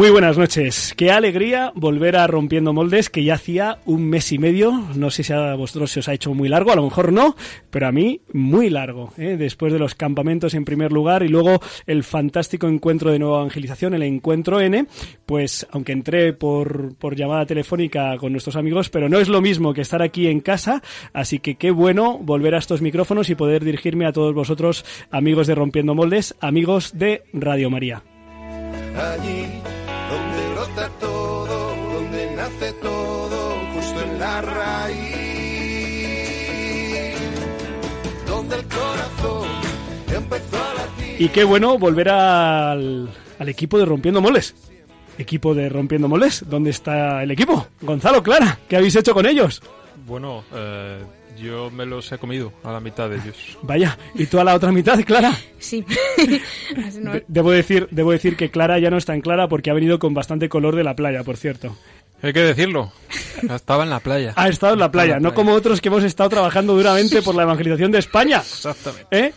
Muy buenas noches. Qué alegría volver a Rompiendo Moldes, que ya hacía un mes y medio. No sé si a vosotros se os ha hecho muy largo, a lo mejor no, pero a mí muy largo. ¿eh? Después de los campamentos en primer lugar y luego el fantástico encuentro de nueva evangelización, el encuentro N, pues aunque entré por, por llamada telefónica con nuestros amigos, pero no es lo mismo que estar aquí en casa, así que qué bueno volver a estos micrófonos y poder dirigirme a todos vosotros, amigos de Rompiendo Moldes, amigos de Radio María. Nace todo, justo en la raíz, donde el corazón empezó a latir. Y qué bueno volver al, al equipo de Rompiendo Moldes. Equipo de Rompiendo Moldes. ¿Dónde está el equipo? Gonzalo, Clara, ¿qué habéis hecho con ellos? Bueno, eh, yo me los he comido a la mitad de ellos. Vaya, ¿y tú a la otra mitad, Clara? Sí. De- debo, decir, debo decir que Clara ya no es tan clara porque ha venido con bastante color de la playa, por cierto. Hay que decirlo. Estaba en la playa. Ha estado en la playa, no como otros que hemos estado trabajando duramente por la evangelización de España. Exactamente. ¿Eh?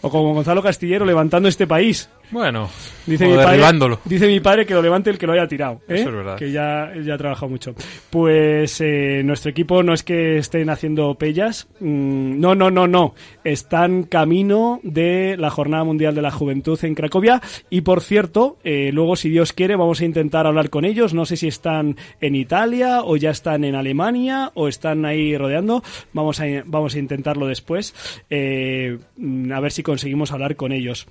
O como Gonzalo Castillero levantando este país. Bueno, Dice o mi, padre, derribándolo. dice mi padre que lo levante el que lo haya tirado. ¿eh? Eso es verdad. Que ya, ya ha trabajado mucho. Pues eh, nuestro equipo no es que estén haciendo pellas. mm, no, no, no, no. Están camino de la Jornada Mundial de la Juventud en Cracovia. Y por cierto, eh, luego, si Dios quiere, vamos a intentar hablar con ellos. No sé si están en Italia o ya están en Alemania o están ahí rodeando. Vamos a, vamos a intentarlo después. eh, mm, a ver si conseguimos hablar con ellos.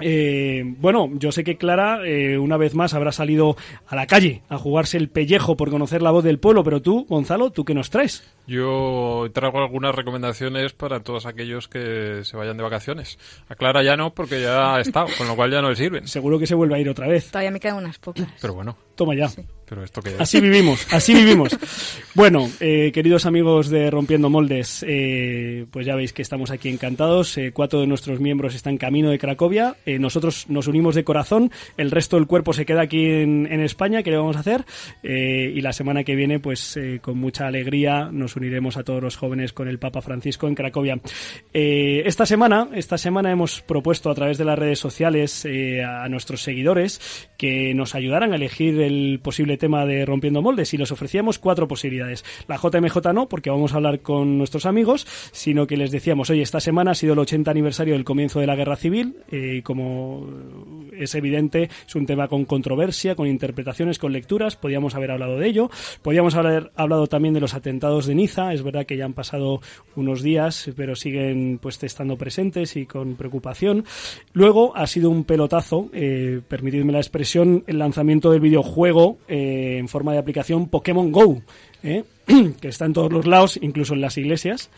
Eh, bueno, yo sé que Clara eh, una vez más habrá salido a la calle a jugarse el pellejo por conocer la voz del pueblo, pero tú, Gonzalo, ¿tú qué nos traes? yo traigo algunas recomendaciones para todos aquellos que se vayan de vacaciones. A Clara ya no, porque ya ha estado, con lo cual ya no le sirven. Seguro que se vuelve a ir otra vez. Todavía me quedan unas pocas. Pero bueno, Toma ya. Pero esto que Así vivimos, así vivimos. Bueno, eh, queridos amigos de Rompiendo Moldes, eh, pues ya veis que estamos aquí encantados. Eh, cuatro de nuestros miembros están camino de Cracovia. Eh, nosotros nos unimos de corazón. El resto del cuerpo se queda aquí en, España. ¿Qué le vamos a hacer? Eh, y la semana que viene, pues con mucha alegría, nos uniremos a todos los jóvenes con el Papa Francisco en Cracovia. Esta semana, esta semana hemos propuesto a través de las redes sociales a nuestros seguidores que nos ayudaran a elegir el posible tema de Rompiendo Moldes y les ofrecíamos cuatro posibilidades. La JMJ no, porque vamos a hablar con nuestros amigos, sino que les decíamos, oye, esta semana ha sido el 80 aniversario del comienzo de la Guerra Civil eh, como es evidente, es un tema con controversia, con interpretaciones, con lecturas, podíamos haber hablado de ello. Podíamos haber hablado también de los atentados de Niza, es verdad que ya han pasado unos días, pero siguen pues estando presentes y con preocupación. Luego ha sido un pelotazo, eh, permitidme la expresión, el lanzamiento del videojuego eh, en forma de aplicación Pokémon Go. ¿Eh? que está en todos los lados, incluso en las iglesias,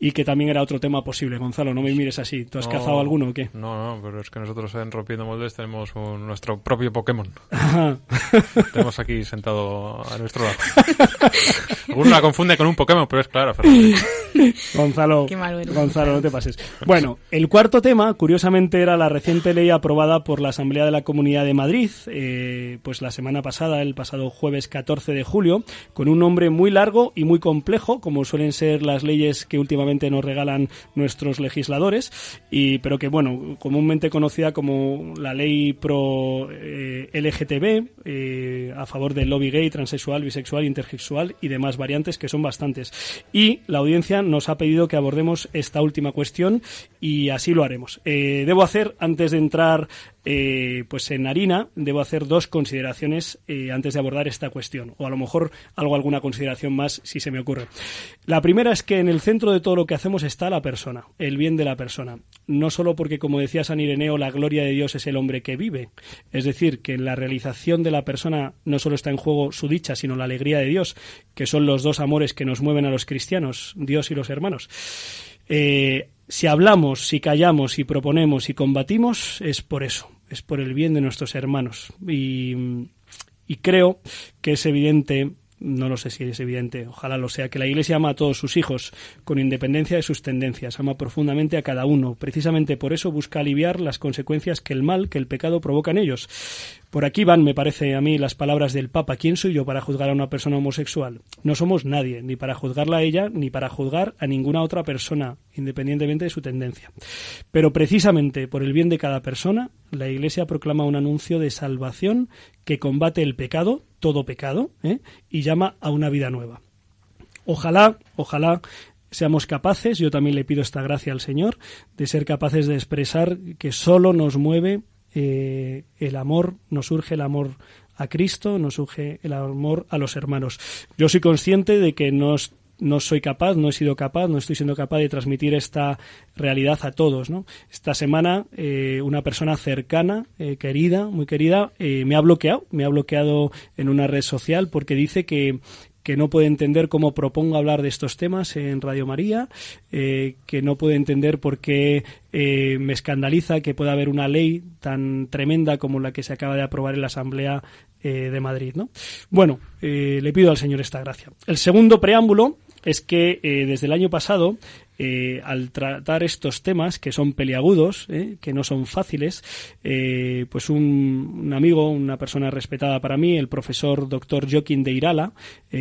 y que también era otro tema posible. Gonzalo, no me mires así. ¿Tú has No. cazado alguno o qué? No, no, pero es que nosotros en Rompiendo Moldes tenemos un- nuestro propio Pokémon. tenemos aquí sentado a nuestro lado. Alguno la confunde con un Pokémon, pero es claro, Fernando. Gonzalo. Gonzalo, no te pases. Bueno, el cuarto tema, curiosamente, era la reciente ley aprobada por la Asamblea de la Comunidad de Madrid, eh, pues la semana pasada, el pasado jueves 14 de julio, con un nombre muy largo y muy complejo, como suelen ser las leyes que últimamente nos regalan nuestros legisladores, y, pero que, bueno, comúnmente conocida como la ley pro eh, LGTB, eh, a favor del lobby gay, transexual, bisexual, intersexual y demás variantes, que son bastantes. Y la audiencia nos ha pedido que abordemos esta última cuestión y así lo haremos. Eh, debo hacer, antes de entrar eh, pues en harina, debo hacer dos consideraciones eh, antes de abordar esta cuestión, o a lo mejor algo, alguna consideración más si se me ocurre. La primera es que en el centro de todo lo que hacemos está la persona, el bien de la persona. No solo porque, como decía San Ireneo, la gloria de Dios es el hombre que vive. Es decir, que en la realización de la persona no solo está en juego su dicha, sino la alegría de Dios, que son los dos amores que nos mueven a los cristianos, Dios y los hermanos. Eh, si hablamos, si callamos, si proponemos, si combatimos, es por eso, es por el bien de nuestros hermanos. Y, y creo que es evidente no lo sé si es evidente, ojalá lo sea, que la Iglesia ama a todos sus hijos, con independencia de sus tendencias, ama profundamente a cada uno. Precisamente por eso busca aliviar las consecuencias que el mal, que el pecado provoca en ellos. Por aquí van, me parece a mí, las palabras del Papa. ¿Quién soy yo para juzgar a una persona homosexual? No somos nadie, ni para juzgarla a ella, ni para juzgar a ninguna otra persona, independientemente de su tendencia. Pero precisamente por el bien de cada persona, la Iglesia proclama un anuncio de salvación que combate el pecado, todo pecado, ¿eh? y llama a una vida nueva. Ojalá, ojalá seamos capaces, yo también le pido esta gracia al Señor, de ser capaces de expresar que solo nos mueve eh, el amor, nos surge el amor a Cristo, nos surge el amor a los hermanos. Yo soy consciente de que no, no soy capaz, no he sido capaz, no estoy siendo capaz de transmitir esta realidad a todos. ¿no? Esta semana eh, una persona cercana, eh, querida, muy querida, me ha bloqueado, me ha bloqueado en una red social porque dice que que no puede entender cómo propongo hablar de estos temas en Radio María, eh, que no puede entender por qué eh, me escandaliza que pueda haber una ley tan tremenda como la que se acaba de aprobar en la Asamblea eh, de Madrid. ¿no? Bueno, le pido al Señor esta gracia. El segundo preámbulo es que desde el año pasado eh, al tratar estos temas que son peliagudos, eh, que no son fáciles, eh, pues un, amigo, una persona respetada para mí, el profesor doctor Joaquín de Irala,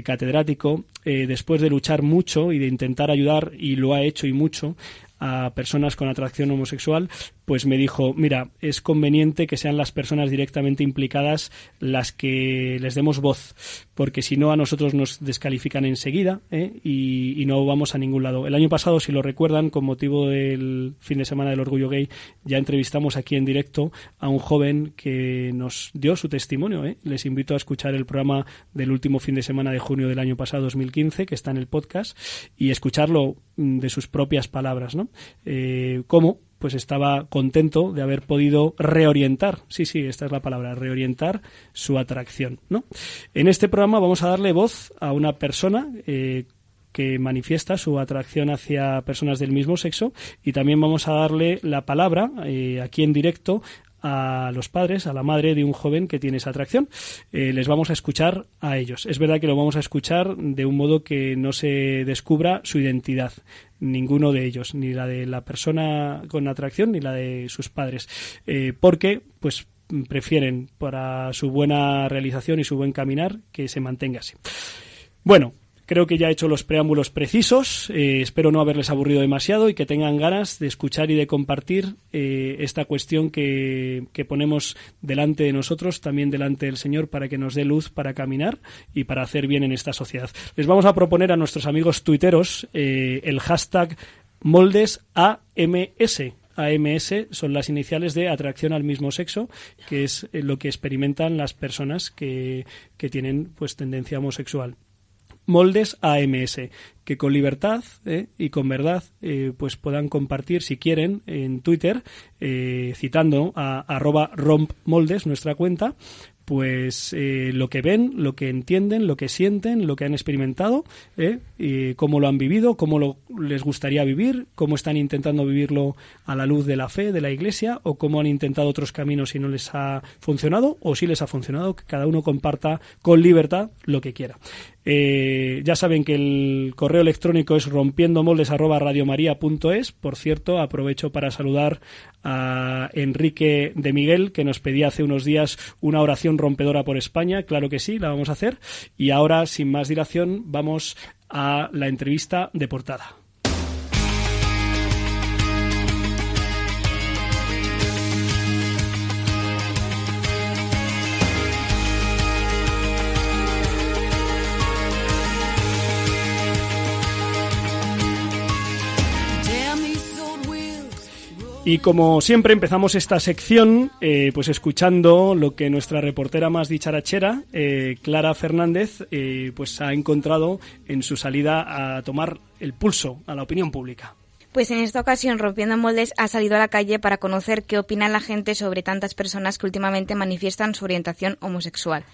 catedrático, después de luchar mucho y de intentar ayudar, y lo ha hecho y mucho, a personas con atracción homosexual, pues me dijo, mira, es conveniente que sean las personas directamente implicadas las que les demos voz, porque si no a nosotros nos descalifican enseguida ¿eh? y, no vamos a ningún lado. El año pasado, si lo recuerdan, con motivo del fin de semana del orgullo gay, ya entrevistamos aquí en directo a un joven que nos dio su testimonio. ¿eh? Les invito a escuchar el programa del último fin de semana de junio del año pasado, 2015, que está en el podcast, y escucharlo mm, de sus propias palabras, ¿no? Eh, cómo pues estaba contento de haber podido reorientar, sí, sí, esta es la palabra, reorientar su atracción, ¿no? En este programa vamos a darle voz a una persona eh, que manifiesta su atracción hacia personas del mismo sexo y también vamos a darle la palabra eh, aquí en directo a los padres, a la madre de un joven que tiene esa atracción. Eh, les vamos a escuchar a ellos. Es verdad que lo vamos a escuchar de un modo que no se descubra su identidad, ninguno de ellos, ni la de la persona con atracción ni la de sus padres, eh, porque pues prefieren para su buena realización y su buen caminar que se mantenga así. Bueno, Creo que ya he hecho los preámbulos precisos. Eh, espero no haberles aburrido demasiado y que tengan ganas de escuchar y de compartir eh, esta cuestión que, ponemos delante de nosotros, también delante del Señor, para que nos dé luz para caminar y para hacer bien en esta sociedad. Les vamos a proponer a nuestros amigos tuiteros eh, el hashtag moldes AMS. AMS son las iniciales de atracción al mismo sexo, que es lo que experimentan las personas que, que tienen pues tendencia homosexual moldes AMS, que con libertad eh, y con verdad eh, pues puedan compartir si quieren en Twitter, eh, citando a arroba rompmoldes, nuestra cuenta, pues lo que ven, lo que entienden, lo que sienten, lo que han experimentado, cómo lo han vivido, cómo lo, les gustaría vivir, cómo están intentando vivirlo a la luz de la fe, de la Iglesia, o cómo han intentado otros caminos y no les ha funcionado, o si les ha funcionado, que cada uno comparta con libertad lo que quiera. Eh, ya saben que el correo electrónico es rompiendomoldes@radiomaria.es. Por cierto, aprovecho para saludar a Enrique de Miguel, que nos pedía hace unos días una oración rompedora por España. Claro que sí, la vamos a hacer. Y ahora, sin más dilación, vamos a la entrevista de portada. Y como siempre empezamos esta sección eh, pues escuchando lo que nuestra reportera más dicharachera, eh, Clara Fernández, eh, pues ha encontrado en su salida a tomar el pulso a la opinión pública. Pues en esta ocasión, Rompiendo Moldes ha salido a la calle para conocer qué opina la gente sobre tantas personas que últimamente manifiestan su orientación homosexual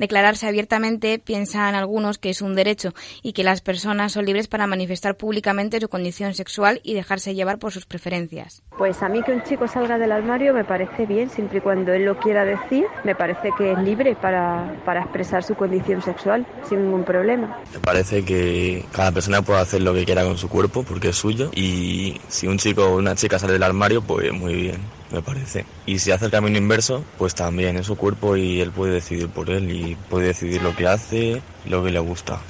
declararse abiertamente piensan algunos que es un derecho y que las personas son libres para manifestar públicamente su condición sexual y dejarse llevar por sus preferencias. Pues a mí que un chico salga del armario me parece bien, siempre y cuando él lo quiera decir, me parece que es libre para, para expresar su condición sexual sin ningún problema. Me parece que cada persona puede hacer lo que quiera con su cuerpo porque es suyo y si un chico o una chica sale del armario, pues muy bien me parece. Y si hace el camino inverso, pues también es su cuerpo y él puede decidir por él y puede decidir lo que hace, lo que le gusta.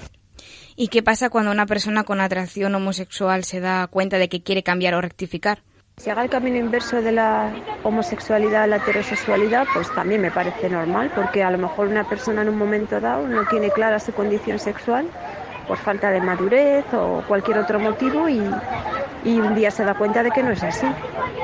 ¿Y qué pasa cuando una persona con atracción homosexual se da cuenta de que quiere cambiar o rectificar? Si haga el camino inverso de la homosexualidad a la heterosexualidad, pues también me parece normal, porque a lo mejor una persona en un momento dado no tiene clara su condición sexual por falta de madurez o cualquier otro motivo y, y un día se da cuenta de que no es así.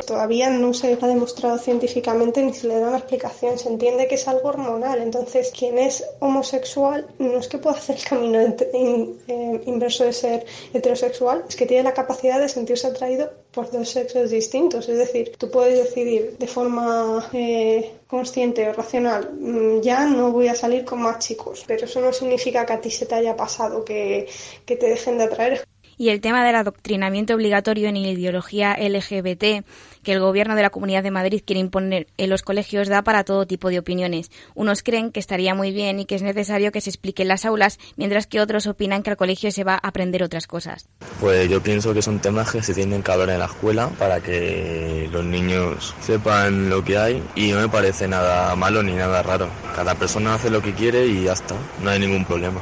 Todavía no se ha demostrado científicamente ni se le da una explicación. Se entiende que es algo hormonal. Entonces, quien es homosexual no es que pueda hacer el camino eh, inverso de ser heterosexual, es que tiene la capacidad de sentirse atraído por dos sexos distintos. Es decir, tú puedes decidir de forma eh, consciente o racional, mm, ya no voy a salir con más chicos, pero eso no significa que a ti se te haya pasado, que, que te dejen de atraer y el tema del adoctrinamiento obligatorio en ideología LGBT que el gobierno de la Comunidad de Madrid quiere imponer en los colegios da para todo tipo de opiniones. Unos creen que estaría muy bien y que es necesario que se explique en las aulas, mientras que otros opinan que al colegio se va a aprender otras cosas. Pues yo pienso que son temas que se tienen que hablar en la escuela para que los niños sepan lo que hay y no me parece nada malo ni nada raro. Cada persona hace lo que quiere y ya está, no hay ningún problema.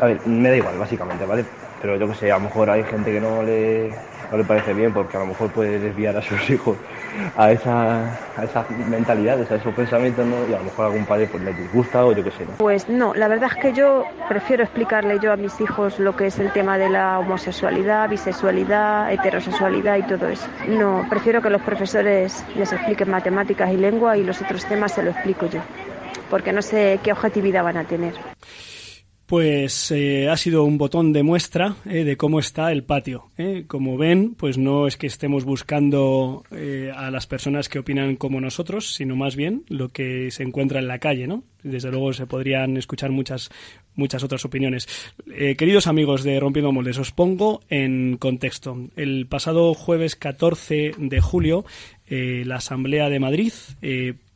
A ver, me da igual, básicamente, ¿vale? Pero yo que sé, a lo mejor hay gente que no le, no le parece bien porque a lo mejor puede desviar a sus hijos a, esa, a esas mentalidades, a esos pensamientos, ¿no? y a lo mejor a algún padre pues, le disgusta o yo qué sé. ¿no? Pues no, la verdad es que yo prefiero explicarle yo a mis hijos lo que es el tema de la homosexualidad, bisexualidad, heterosexualidad y todo eso. No, prefiero que los profesores les expliquen matemáticas y lengua y los otros temas se lo explico yo, porque no sé qué objetividad van a tener pues eh, ha sido un botón de muestra eh, de cómo está el patio. Eh. Como ven, pues no es que estemos buscando a las personas que opinan como nosotros, sino más bien lo que se encuentra en la calle, ¿no? Desde luego se podrían escuchar muchas muchas otras opiniones. queridos amigos de Rompiendo Moldes, os pongo en contexto. El pasado jueves 14 de julio, la Asamblea de Madrid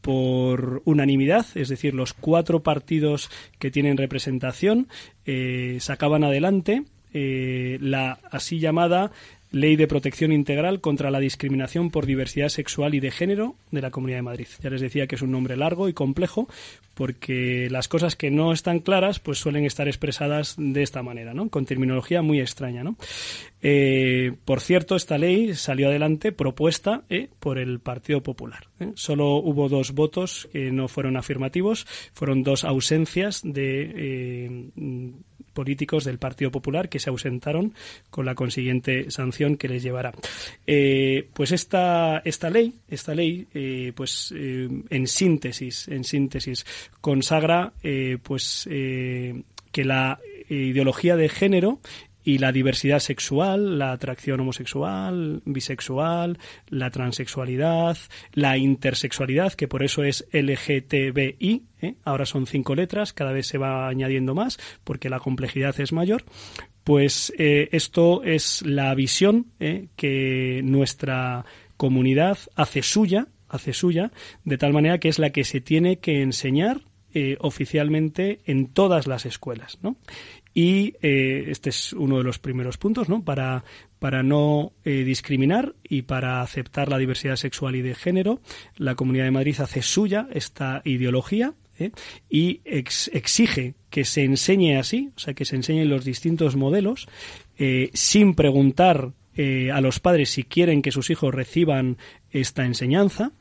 por unanimidad, es decir, los cuatro partidos que tienen representación eh, sacaban adelante eh, la así llamada Ley de Protección Integral contra la Discriminación por Diversidad Sexual y de Género de la Comunidad de Madrid. Ya les decía que es un nombre largo y complejo porque las cosas que no están claras pues suelen estar expresadas de esta manera, ¿no? Con terminología muy extraña, ¿no? Eh, por cierto, esta ley salió adelante propuesta eh, por el Partido Popular. ¿eh? Solo hubo dos votos que no fueron afirmativos, fueron dos ausencias de políticos del Partido Popular que se ausentaron con la consiguiente sanción que les llevará. Eh, pues esta, esta ley, esta ley, eh, pues eh, en síntesis, en síntesis, consagra pues que la ideología de género y la diversidad sexual, la atracción homosexual, bisexual, la transexualidad, la intersexualidad, que por eso es LGTBI, ¿eh? ahora son cinco letras, cada vez se va añadiendo más porque la complejidad es mayor, pues eh, esto es la visión ¿eh? que nuestra comunidad hace suya, hace suya, de tal manera que es la que se tiene que enseñar oficialmente en todas las escuelas. ¿no? Y eh, este es uno de los primeros puntos, ¿no? Para, para no eh, discriminar y para aceptar la diversidad sexual y de género, la Comunidad de Madrid hace suya esta ideología ¿eh? y exige que se enseñe así, o sea, que se enseñen los distintos modelos, sin preguntar a los padres si quieren que sus hijos reciban esta enseñanza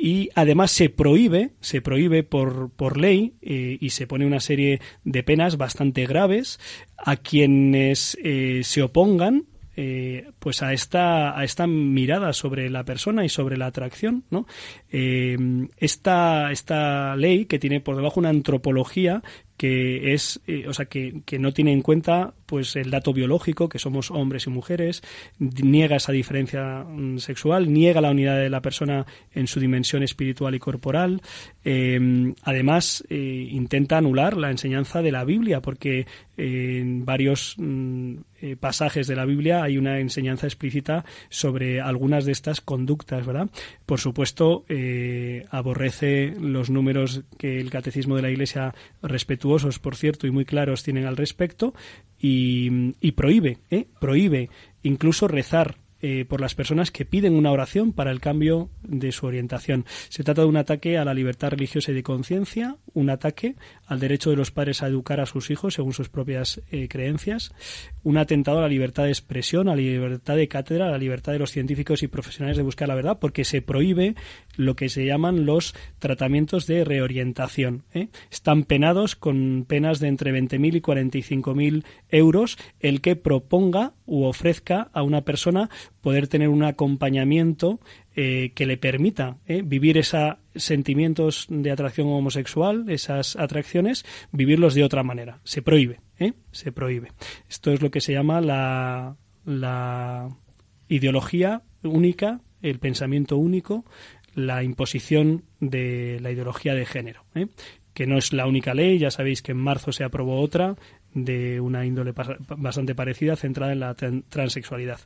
y además se prohíbe, se prohíbe por, por ley eh, y se pone una serie de penas bastante graves a quienes eh, se opongan eh, pues a esta a esta mirada sobre la persona y sobre la atracción no esta esta ley que tiene por debajo una antropología que es o sea que, que no tiene en cuenta pues el dato biológico, que somos hombres y mujeres, niega esa diferencia mm, sexual, niega la unidad de la persona en su dimensión espiritual y corporal. Em, además, eh, intenta anular la enseñanza de la Biblia, porque en varios mm, eh, pasajes de la Biblia hay una enseñanza explícita sobre algunas de estas conductas, ¿verdad? Por supuesto, eh, aborrece los números que el Catecismo de la Iglesia, respetuosos, por cierto, y muy claros, tienen al respecto, y, prohíbe, ¿eh? prohíbe incluso rezar eh, por las personas que piden una oración para el cambio de su orientación. Se trata de un ataque a la libertad religiosa y de conciencia, un ataque al derecho de los padres a educar a sus hijos según sus propias eh, creencias, un atentado a la libertad de expresión, a la libertad de cátedra, a la libertad de los científicos y profesionales de buscar la verdad, porque se prohíbe lo que se llaman los tratamientos de reorientación. ¿eh? Están penados con penas de entre 20.000 y 45.000 euros el que proponga u ofrezca a una persona poder tener un acompañamiento eh, que le permita eh, vivir esos sentimientos de atracción homosexual, esas atracciones, vivirlos de otra manera. Se prohíbe, ¿eh? se prohíbe. Esto es lo que se llama la, la ideología única, el pensamiento único, la imposición de la ideología de género, que no es la única ley. Ya sabéis que en marzo se aprobó otra de una índole bastante parecida, centrada en la transexualidad.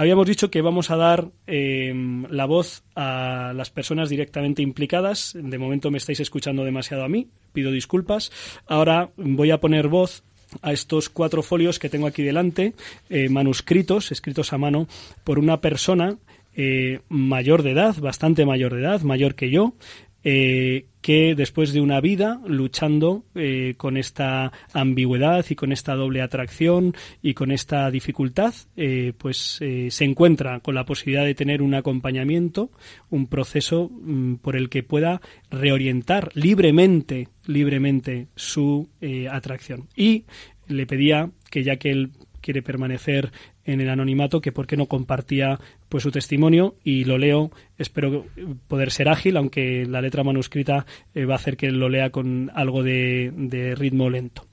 Habíamos dicho que vamos a dar eh, la voz a las personas directamente implicadas. De momento me estáis escuchando demasiado a mí, pido disculpas. Ahora voy a poner voz a estos cuatro folios que tengo aquí delante, eh, manuscritos, escritos a mano por una persona eh, mayor de edad, bastante mayor de edad, mayor que yo, eh, que después de una vida luchando eh, con esta ambigüedad y con esta doble atracción y con esta dificultad, eh, pues se encuentra con la posibilidad de tener un acompañamiento, un proceso mm, por el que pueda reorientar libremente, libremente su atracción. Y le pedía que ya que él quiere permanecer en el anonimato que por qué no compartía pues su testimonio y lo leo espero poder ser ágil aunque la letra manuscrita eh, va a hacer que lo lea con algo de, de ritmo lento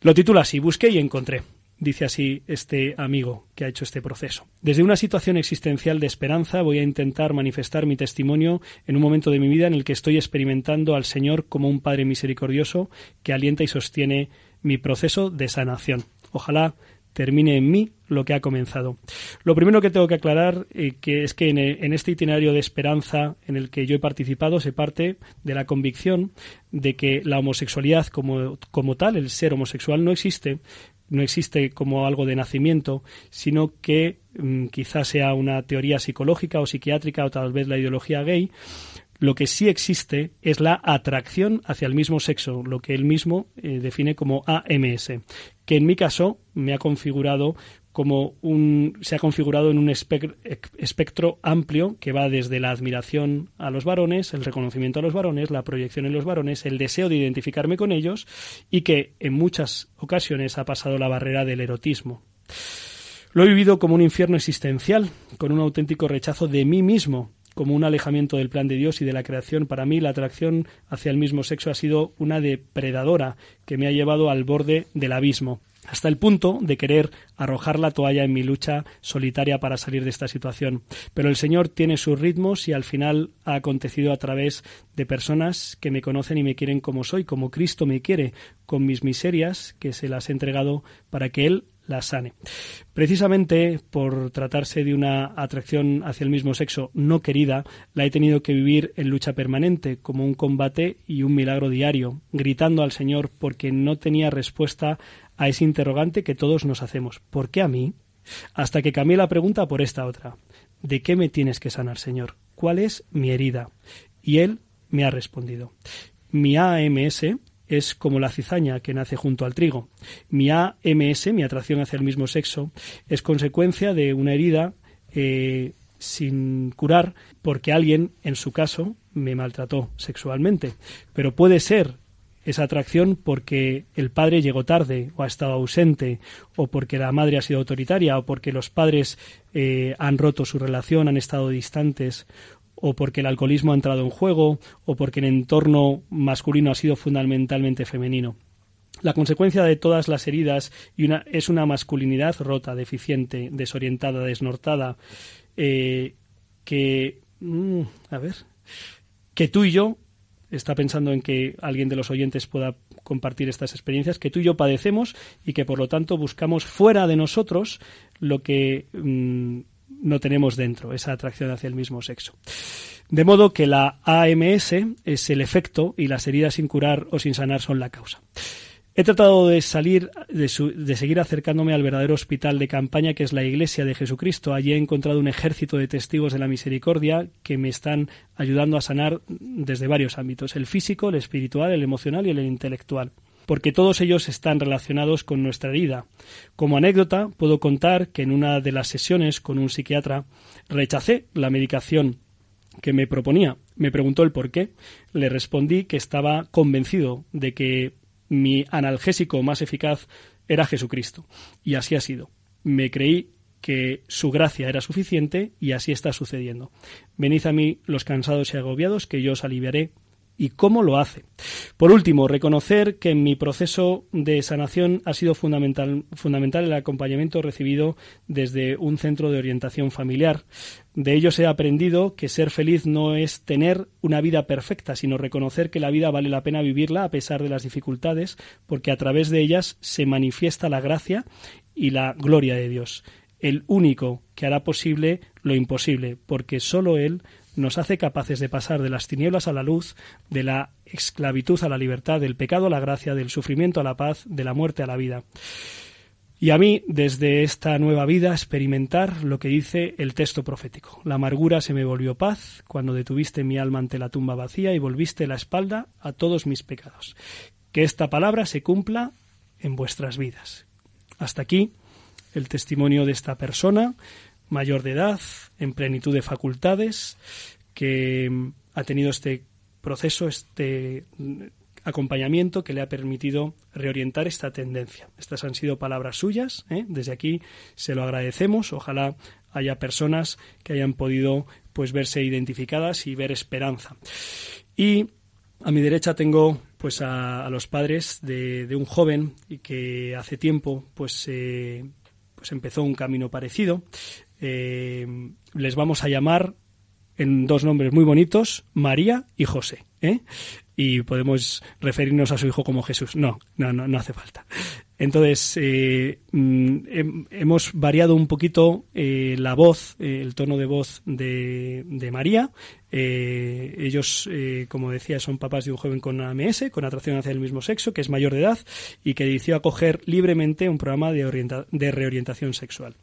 lo titula así busqué y encontré dice así este amigo que ha hecho este proceso. Desde una situación existencial de esperanza voy a intentar manifestar mi testimonio en un momento de mi vida en el que estoy experimentando al Señor como un Padre misericordioso que alienta y sostiene mi proceso de sanación. Ojalá termine en mí lo que ha comenzado. Lo primero que tengo que aclarar eh, que es que en, este itinerario de esperanza en el que yo he participado se parte de la convicción de que la homosexualidad como, como tal, el ser homosexual, no existe, no existe como algo de nacimiento, sino que mm, quizás sea una teoría psicológica o psiquiátrica o tal vez la ideología gay, lo que sí existe es la atracción hacia el mismo sexo, lo que él mismo eh, define como AMS, que en mi caso me ha configurado como un se ha configurado en un espectro amplio que va desde la admiración a los varones, el reconocimiento a los varones, la proyección en los varones, el deseo de identificarme con ellos y que en muchas ocasiones ha pasado la barrera del erotismo. Lo he vivido como un infierno existencial, con un auténtico rechazo de mí mismo, como un alejamiento del plan de Dios y de la creación. Para mí la atracción hacia el mismo sexo ha sido una depredadora que me ha llevado al borde del abismo hasta el punto de querer arrojar la toalla en mi lucha solitaria para salir de esta situación. Pero el Señor tiene sus ritmos y al final ha acontecido a través de personas que me conocen y me quieren como soy, como Cristo me quiere, con mis miserias que se las he entregado para que Él la sane. Precisamente por tratarse de una atracción hacia el mismo sexo no querida, la he tenido que vivir en lucha permanente, como un combate y un milagro diario, gritando al Señor porque no tenía respuesta a ese interrogante que todos nos hacemos. ¿Por qué a mí? Hasta que cambié la pregunta por esta otra. ¿De qué me tienes que sanar, Señor? ¿Cuál es mi herida? Y él me ha respondido. Mi AMS es como la cizaña que nace junto al trigo. Mi AMS, mi atracción hacia el mismo sexo, es consecuencia de una herida eh, sin curar porque alguien, en su caso, me maltrató sexualmente. Pero puede ser esa atracción porque el padre llegó tarde o ha estado ausente o porque la madre ha sido autoritaria o porque los padres eh, han roto su relación, han estado distantes o porque el alcoholismo ha entrado en juego, o porque el entorno masculino ha sido fundamentalmente femenino. La consecuencia de todas las heridas y una, es una masculinidad rota, deficiente, desorientada, desnortada, eh, que, mm, a ver, que tú y yo, está pensando en que alguien de los oyentes pueda compartir estas experiencias, que tú y yo padecemos y que por lo tanto buscamos fuera de nosotros lo que mm, no tenemos dentro, esa atracción hacia el mismo sexo. De modo que la AMS es el efecto y las heridas sin curar o sin sanar son la causa. He tratado de salir, de, de, seguir acercándome al verdadero hospital de campaña que es la Iglesia de Jesucristo. Allí he encontrado un ejército de testigos de la misericordia que me están ayudando a sanar desde varios ámbitos, el físico, el espiritual, el emocional y el intelectual porque todos ellos están relacionados con nuestra herida. Como anécdota, puedo contar que en una de las sesiones con un psiquiatra rechacé la medicación que me proponía. Me preguntó el por qué. Le respondí que estaba convencido de que mi analgésico más eficaz era Jesucristo. Y así ha sido. Me creí que su gracia era suficiente y así está sucediendo. Venid a mí los cansados y agobiados, que yo os aliviaré y cómo lo hace. Por último, reconocer que en mi proceso de sanación ha sido fundamental, fundamental el acompañamiento recibido desde un centro de orientación familiar. De ellos he aprendido que ser feliz no es tener una vida perfecta, sino reconocer que la vida vale la pena vivirla a pesar de las dificultades, porque a través de ellas se manifiesta la gracia y la gloria de Dios, el único que hará posible lo imposible, porque sólo Él nos hace capaces de pasar de las tinieblas a la luz, de la esclavitud a la libertad, del pecado a la gracia, del sufrimiento a la paz, de la muerte a la vida. Y a mí, desde esta nueva vida, experimentar lo que dice el texto profético. La amargura se me volvió paz cuando detuviste mi alma ante la tumba vacía y volviste la espalda a todos mis pecados. Que esta palabra se cumpla en vuestras vidas. Hasta aquí el testimonio de esta persona mayor de edad, en plenitud de facultades, que mm, ha tenido este proceso, este mm, acompañamiento que le ha permitido reorientar esta tendencia. Estas han sido palabras suyas. ¿eh? Desde aquí se lo agradecemos. Ojalá haya personas que hayan podido pues verse identificadas y ver esperanza. Y a mi derecha tengo pues a, los padres de, un joven que hace tiempo pues eh, pues empezó un camino parecido. Eh, les vamos a llamar en dos nombres muy bonitos, María y José. ¿eh? Y podemos referirnos a su hijo como Jesús. No, no, no, no hace falta. Entonces, eh, mm, hemos variado un poquito la voz, el tono de voz de, de María. ellos, como decía, son papás de un joven con AMS, con atracción hacia el mismo sexo, que es mayor de edad y que decidió acoger libremente un programa de, de reorientación sexual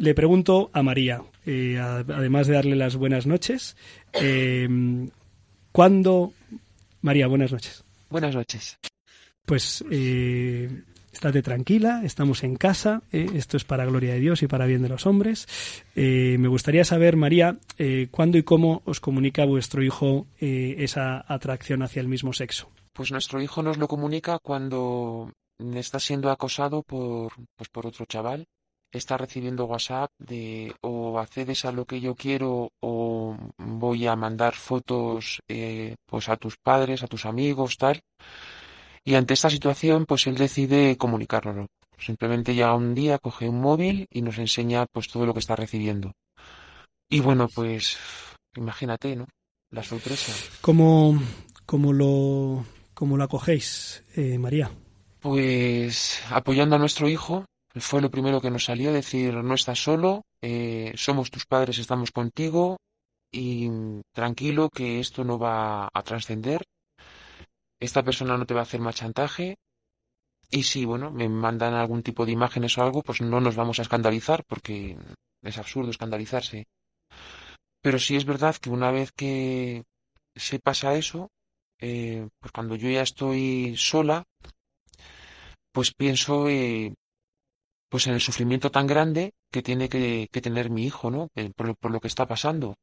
le pregunto a María, eh, además de darle las buenas noches, eh, ¿cuándo... María, buenas noches. Buenas noches. Pues eh, estate tranquila, estamos en casa, eh, esto es para gloria de Dios y para bien de los hombres. me gustaría saber, María, cuándo y cómo os comunica vuestro hijo esa atracción hacia el mismo sexo. Pues nuestro hijo nos lo comunica cuando está siendo acosado por, pues por otro chaval está recibiendo WhatsApp de o accedes a lo que yo quiero o voy a mandar fotos eh, pues a tus padres, a tus amigos, tal. Y ante esta situación, pues él decide comunicárnoslo. Simplemente ya un día coge un móvil y nos enseña pues todo lo que está recibiendo. Y bueno, pues imagínate, ¿no? La sorpresa. ¿Cómo, cómo lo, cómo lo acogéis, eh, María? Pues apoyando a nuestro hijo, fue lo primero que nos salió, decir, no estás solo, eh, somos tus padres, estamos contigo y tranquilo que esto no va a trascender, esta persona no te va a hacer más chantaje y si, bueno, me mandan algún tipo de imágenes o algo, pues no nos vamos a escandalizar porque es absurdo escandalizarse. Pero sí es verdad que una vez que se pasa eso, eh, pues cuando yo ya estoy sola, pues pienso eh, pues en el sufrimiento tan grande que tiene que, tener mi hijo, ¿no? Eh, por, lo que está pasando.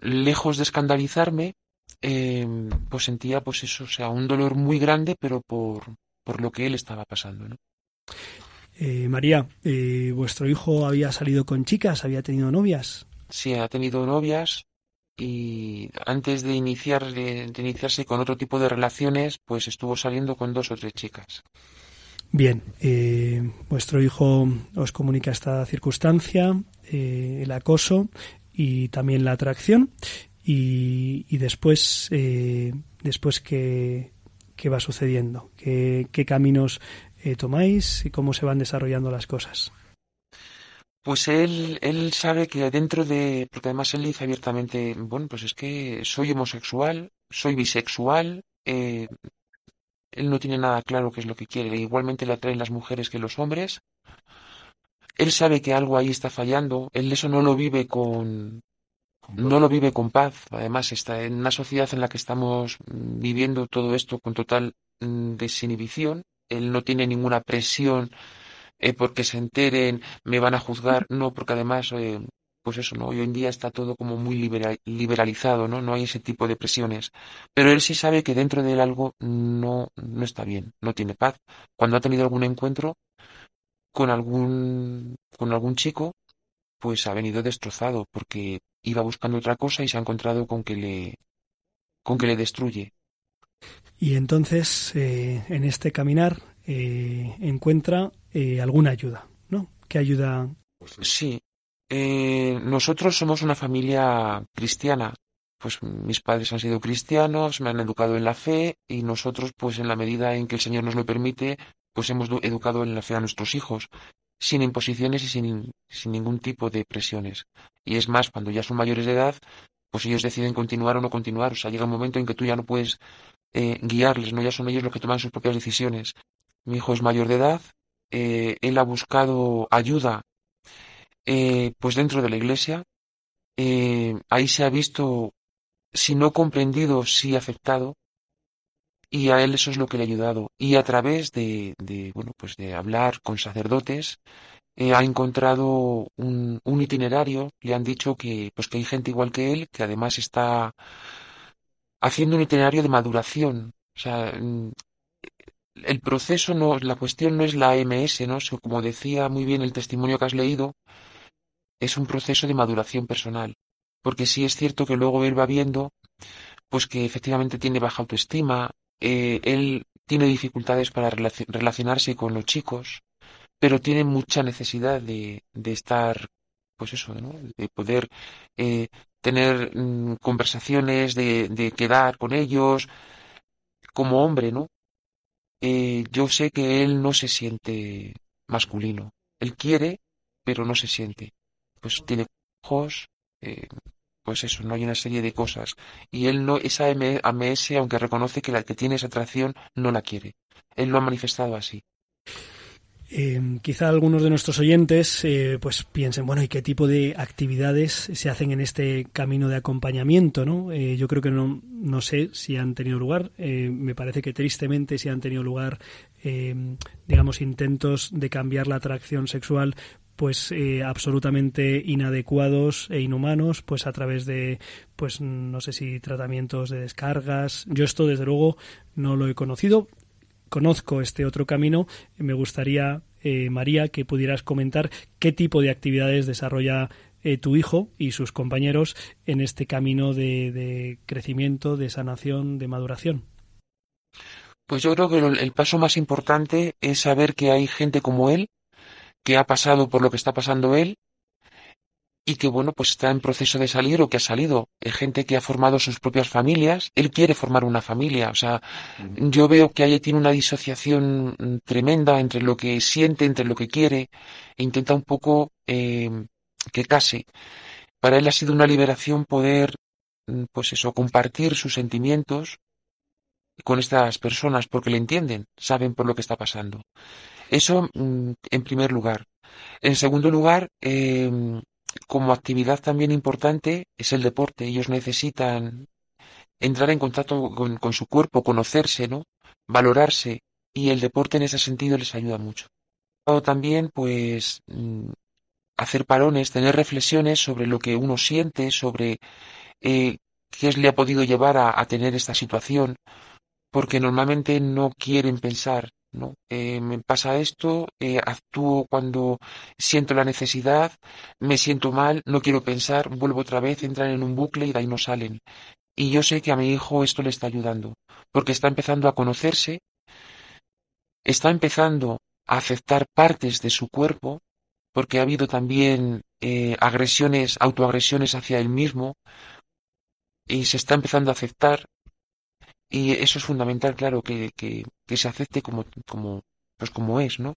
Lejos de escandalizarme, em, pues sentía, pues eso, o sea, un dolor muy grande, pero por, por lo que él estaba pasando, ¿no? Eh, María, eh, ¿vuestro hijo había salido con chicas? ¿Había tenido novias? Sí, ha tenido novias y antes de, iniciar, de iniciarse con otro tipo de relaciones, pues estuvo saliendo con dos o tres chicas. Bien, eh, vuestro hijo os comunica esta circunstancia, eh, el acoso y también la atracción. Y, después, eh, después ¿qué, va sucediendo? ¿Qué, caminos tomáis y cómo se van desarrollando las cosas? Pues él, él sabe que dentro de, porque además él dice abiertamente, bueno, pues es que soy homosexual, soy bisexual, él no tiene nada claro qué es lo que quiere. Igualmente le atraen las mujeres que los hombres. Él sabe que algo ahí está fallando. Él eso no lo vive con, no lo vive con paz. Además, está en una sociedad en la que estamos viviendo todo esto con total mm, desinhibición. Él no tiene ninguna presión eh, porque se enteren, me van a juzgar. No, porque además, eh, pues eso, ¿no? Hoy en día está todo como muy liberalizado, ¿no? No hay ese tipo de presiones. Pero él sí sabe que dentro de él algo no, no está bien, no tiene paz. Cuando ha tenido algún encuentro con algún, con algún chico, pues ha venido destrozado porque iba buscando otra cosa y se ha encontrado con que le, con que le destruye. Y entonces, eh, en este caminar, eh, encuentra eh, alguna ayuda, ¿no? ¿Qué ayuda? Sí. Nosotros somos una familia cristiana. Pues mis padres han sido cristianos, me han educado en la fe y nosotros, pues en la medida en que el Señor nos lo permite, pues hemos educado en la fe a nuestros hijos sin imposiciones y sin, sin ningún tipo de presiones. Y es más, cuando ya son mayores de edad, pues ellos deciden continuar o no continuar. O sea, llega un momento en que tú ya no puedes eh, guiarles, ¿no? Ya son ellos los que toman sus propias decisiones. Mi hijo es mayor de edad, eh, él ha buscado ayuda, eh, pues dentro de la iglesia. ahí se ha visto, si no comprendido, sí aceptado y a él eso es lo que le ha ayudado. Y a través de, bueno, pues de hablar con sacerdotes, eh, ha encontrado un, itinerario, le han dicho que, pues que hay gente igual que él, que además está haciendo un itinerario de maduración. O sea, mm, el proceso no, la cuestión no es la AMS, ¿no? Como decía muy bien el testimonio que has leído, es un proceso de maduración personal. Porque sí es cierto que luego él va viendo, pues que efectivamente tiene baja autoestima, eh, él tiene dificultades para relacionarse con los chicos, pero tiene mucha necesidad de, estar, pues eso, de poder eh, tener mm, conversaciones, de, quedar con ellos, como hombre, ¿no? Eh, yo sé que él no se siente masculino. Él quiere, pero no se siente. Pues tiene ojos, pues eso, no hay una serie de cosas. Y él no, esa AMS, aunque reconoce que la que tiene esa atracción, no la quiere. Él lo ha manifestado así. Eh, quizá algunos de nuestros oyentes eh, pues piensen, bueno, ¿y qué tipo de actividades se hacen en este camino de acompañamiento? ¿no? Eh, yo creo que no, no sé si han tenido lugar, me parece que tristemente si han tenido lugar, digamos, intentos de cambiar la atracción sexual pues eh, absolutamente inadecuados e inhumanos pues a través de pues no sé si tratamientos de descargas. Yo esto desde luego no lo he conocido. Conozco este otro camino. Me gustaría eh, María que pudieras comentar qué tipo de actividades desarrolla eh, tu hijo y sus compañeros en este camino de, de, crecimiento de sanación de maduración. Pues yo creo que el paso más importante es saber que hay gente como él que ha pasado por lo que está pasando él y que bueno, pues está en proceso de salir o que ha salido. Hay gente que ha formado sus propias familias, él quiere formar una familia, o sea, yo veo que ahí tiene una disociación tremenda entre lo que siente, entre lo que quiere, e intenta un poco eh, que case. Para él ha sido una liberación poder, mm, pues eso, compartir sus sentimientos con estas personas porque le entienden, saben por lo que está pasando. Eso mm, en primer lugar. En segundo lugar, em, como actividad también importante es el deporte. Ellos necesitan entrar en contacto con, su cuerpo, conocerse, ¿no? Valorarse. Y el deporte en ese sentido les ayuda mucho. También, pues, mm, hacer parones, tener reflexiones sobre lo que uno siente, sobre eh, qué le ha podido llevar a tener esta situación, porque normalmente no quieren pensar ¿no? Eh, me pasa esto, eh, actúo cuando siento la necesidad, me siento mal, no quiero pensar, vuelvo otra vez, entran en un bucle y de ahí no salen. Y yo sé que a mi hijo esto le está ayudando, porque está empezando a conocerse, está empezando a aceptar partes de su cuerpo, porque ha habido también eh, agresiones, autoagresiones hacia él mismo, y se está empezando a aceptar, y eso es fundamental, claro, que, que, se acepte como, como, pues como es, ¿no?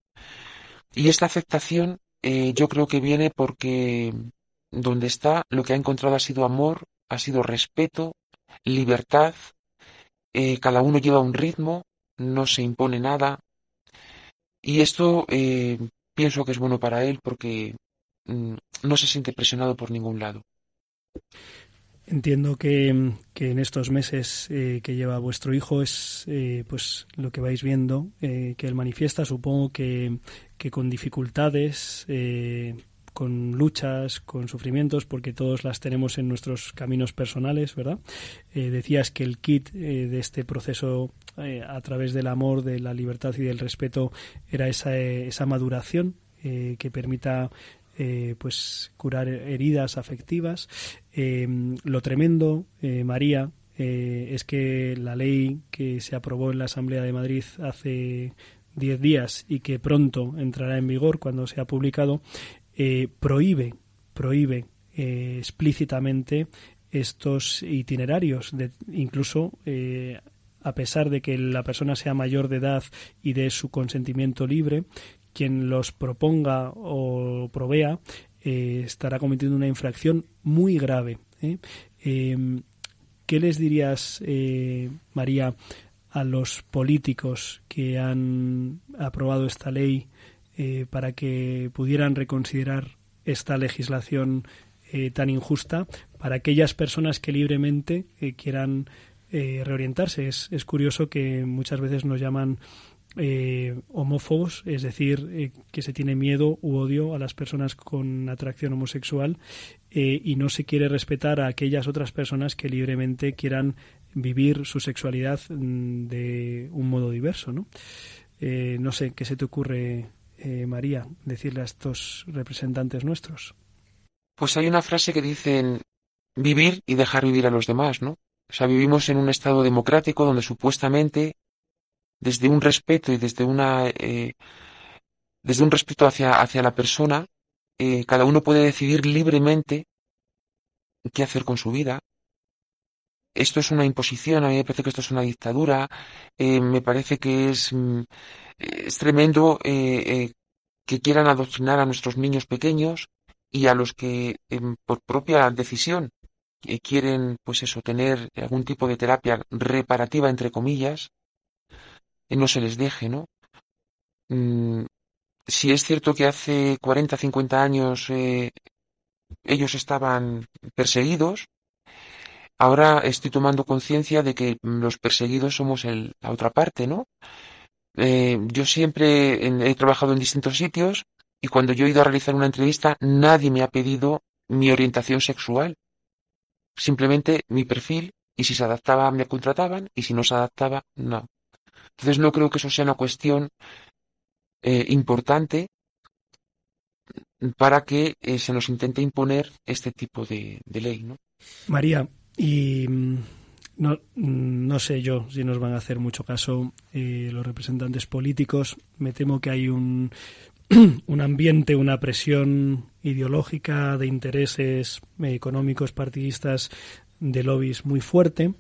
Y esta aceptación eh, yo creo que viene porque donde está lo que ha encontrado ha sido amor, ha sido respeto, libertad, eh, cada uno lleva un ritmo no se impone nada. Y esto eh, pienso que es bueno para él porque mm, no se siente presionado por ningún lado. Entiendo que, en estos meses eh, que lleva vuestro hijo es eh, pues lo que vais viendo eh, que él manifiesta. Supongo que, que con dificultades, con luchas, con sufrimientos, porque todos las tenemos en nuestros caminos personales, ¿verdad? decías que el kit de este proceso a través del amor, de la libertad y del respeto era esa, esa maduración que permita eh, pues curar heridas afectivas. Eh, lo tremendo, eh, María, es que la ley que se aprobó en la Asamblea de Madrid hace diez días y que pronto entrará en vigor cuando sea publicado, prohíbe, prohíbe explícitamente estos itinerarios, incluso a pesar de que la persona sea mayor de edad y de su consentimiento libre, quien los proponga o provea eh, estará cometiendo una infracción muy grave. ¿eh? Em, ¿Qué les dirías, eh, María, a los políticos que han aprobado esta ley para que pudieran reconsiderar esta legislación tan injusta para aquellas personas que libremente quieran reorientarse? Es, es curioso que muchas veces nos llaman eh, homófobos, es decir, eh, que se tiene miedo u odio a las personas con atracción homosexual eh, y no se quiere respetar a aquellas otras personas que libremente quieran vivir su sexualidad mm, de un modo diverso, ¿no? no sé, ¿qué se te ocurre, María, decirle a estos representantes nuestros? Pues hay una frase que dicen vivir y dejar vivir a los demás, ¿no? O sea, vivimos en un estado democrático donde supuestamente desde un respeto y desde una eh, desde un respeto hacia, hacia la persona, eh, cada uno puede decidir libremente qué hacer con su vida. Esto es una imposición, a mí me parece que esto es una dictadura, eh, me parece que es, mm, es tremendo que quieran adoctrinar a nuestros niños pequeños y a los que por propia decisión quieren, pues eso, tener algún tipo de terapia reparativa, entre comillas, no se les deje, ¿no? Mm, si es cierto que hace 40, 50 años eh, ellos estaban perseguidos, ahora estoy tomando conciencia de que los perseguidos somos el, la otra parte, ¿no? Eh, yo siempre he trabajado en distintos sitios y cuando yo he ido a realizar una entrevista nadie me ha pedido mi orientación sexual, simplemente mi perfil y si se adaptaba me contrataban y si no se adaptaba no. Entonces no creo que eso sea una cuestión eh, importante para que eh, se nos intente imponer este tipo de, ley, ¿no? María, y mm, no, mm, no, sé yo si nos van a hacer mucho caso eh, los representantes políticos. Me temo que hay un, un ambiente, una presión ideológica de intereses económicos, partidistas, de lobbies muy fuerte,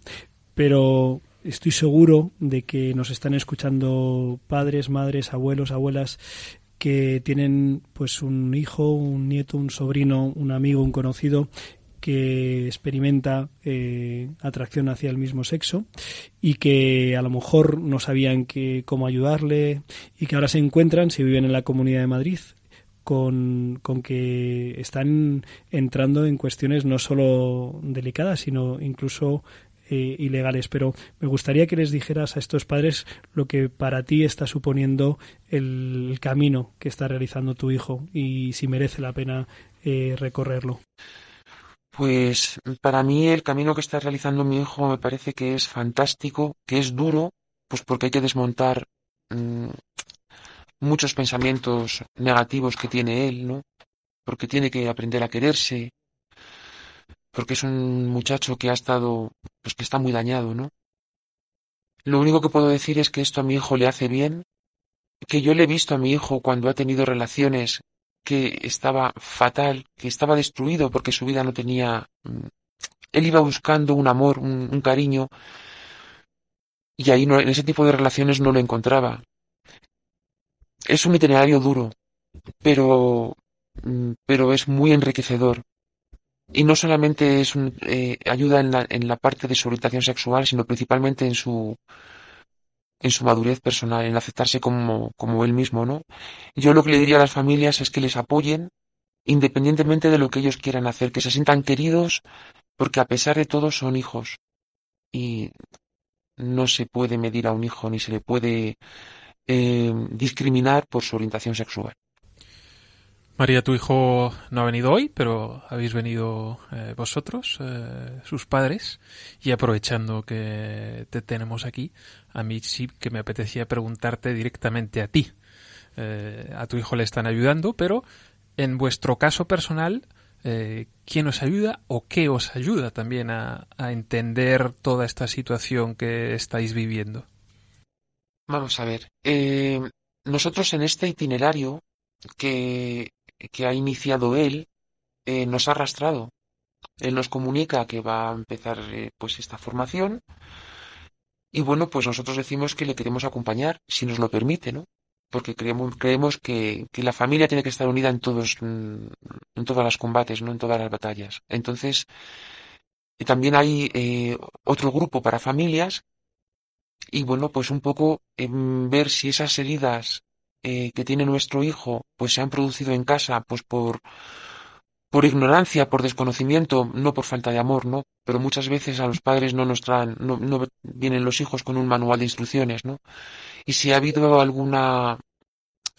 pero estoy seguro de que nos están escuchando padres, madres, abuelos, abuelas que tienen pues un hijo, un nieto, un sobrino, un amigo, un conocido que experimenta eh, atracción hacia el mismo sexo y que a lo mejor no sabían que, cómo ayudarle y que ahora se encuentran, si viven en la Comunidad de Madrid, con, con, que están entrando en cuestiones no solo delicadas, sino incluso eh, ilegales. Pero me gustaría que les dijeras a estos padres lo que para ti está suponiendo el camino que está realizando tu hijo y si merece la pena eh, recorrerlo. Pues para mí el camino que está realizando mi hijo me parece que es fantástico, que es duro, pues porque hay que desmontar mm, muchos pensamientos negativos que tiene él, ¿no? Porque tiene que aprender a quererse, porque es un muchacho que ha estado, pues que está muy dañado, ¿no? Lo único que puedo decir es que esto a mi hijo le hace bien, que yo le he visto a mi hijo cuando ha tenido relaciones que estaba fatal, que estaba destruido porque su vida no tenía... Mm, él iba buscando un amor, un, cariño, y ahí no, en ese tipo de relaciones no lo encontraba. Es un itinerario duro, pero, mm, pero es muy enriquecedor y no solamente es un, eh, ayuda en la, en la parte de su orientación sexual, sino principalmente en su en su madurez personal, en aceptarse como, él mismo, ¿no? Yo lo que le diría a las familias es que les apoyen, independientemente de lo que ellos quieran hacer, que se sientan queridos, porque a pesar de todo son hijos. Y no se puede medir a un hijo ni se le puede eh, discriminar por su orientación sexual. María, tu hijo no ha venido hoy, pero habéis venido eh, vosotros, eh, sus padres, y aprovechando que te tenemos aquí, a mí sí que me apetecía preguntarte directamente a ti. a tu hijo le están ayudando, pero en vuestro caso personal, ¿quién os ayuda o qué os ayuda también a entender toda esta situación que estáis viviendo? Vamos a ver. Eh, nosotros en este itinerario que, que ha iniciado él, eh, nos ha arrastrado. Él nos comunica que va a empezar eh, pues esta formación y bueno, pues nosotros decimos que le queremos acompañar, si nos lo permite, ¿no? Porque creemos, creemos que, que la familia tiene que estar unida en todos, mm, en todas las combates, no en todas las batallas. Entonces, también hay eh, otro grupo para familias y bueno, pues un poco ver si esas heridas eh, que tiene nuestro hijo pues se han producido en casa pues por por ignorancia, por desconocimiento, no por falta de amor, ¿no? Pero muchas veces a los padres no nos traen, no, no vienen los hijos con un manual de instrucciones, ¿no? Y si ha habido alguna,